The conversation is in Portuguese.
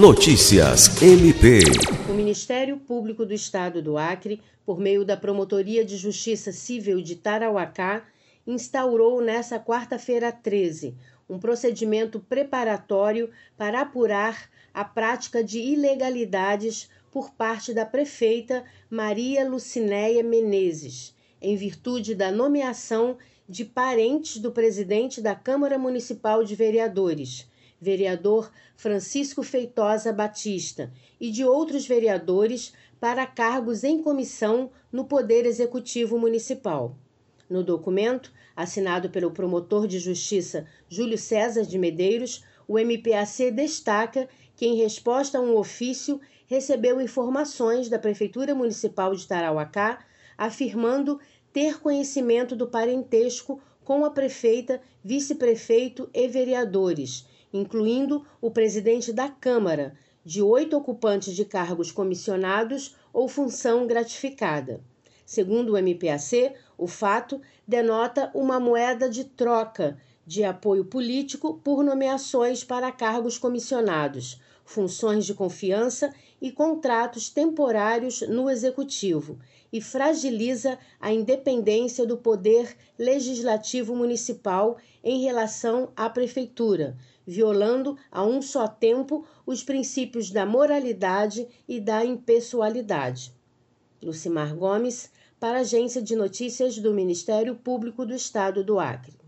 Notícias MP. O Ministério Público do Estado do Acre, por meio da Promotoria de Justiça Civil de Tarauacá, instaurou nesta quarta-feira 13 um procedimento preparatório para apurar a prática de ilegalidades por parte da prefeita Maria Lucinéia Menezes, em virtude da nomeação de parentes do presidente da Câmara Municipal de Vereadores, vereador Francisco Feitosa Batista, e de outros vereadores para cargos em comissão no Poder Executivo Municipal. No documento, assinado pelo promotor de justiça Júlio César de Medeiros, o MPAC destaca que, em resposta a um ofício, recebeu informações da Prefeitura Municipal de Tarauacá afirmando ter conhecimento do parentesco com a prefeita, vice-prefeito e vereadores, incluindo o presidente da Câmara, de oito ocupantes de cargos comissionados ou função gratificada. Segundo o MPAC, o fato denota uma moeda de troca de apoio político por nomeações para cargos comissionados, funções de confiança e contratos temporários no executivo e fragiliza a independência do poder legislativo municipal em relação à prefeitura, violando a um só tempo os princípios da moralidade e da impessoalidade. Lucimar Gomes, para a Agência de Notícias do Ministério Público do Estado do Acre.